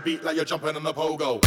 the beat like you're jumping on the pogo.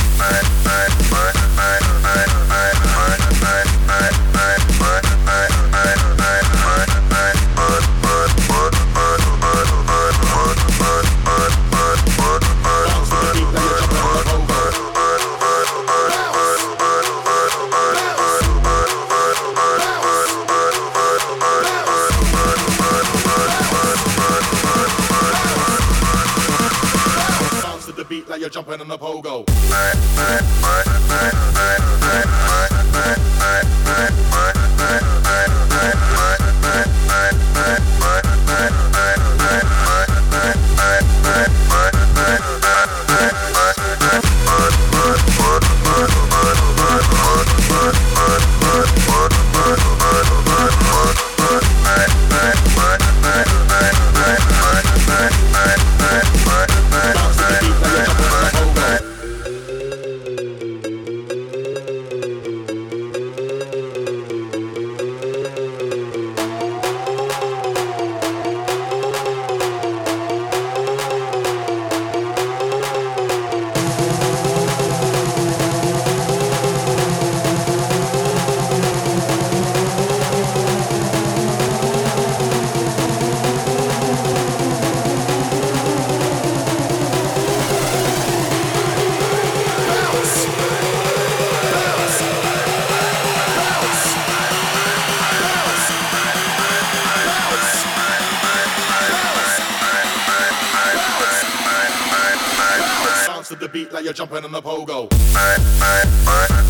to the beat like you're jumping on the pogo. Bye, bye, bye,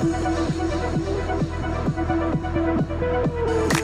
Thank you.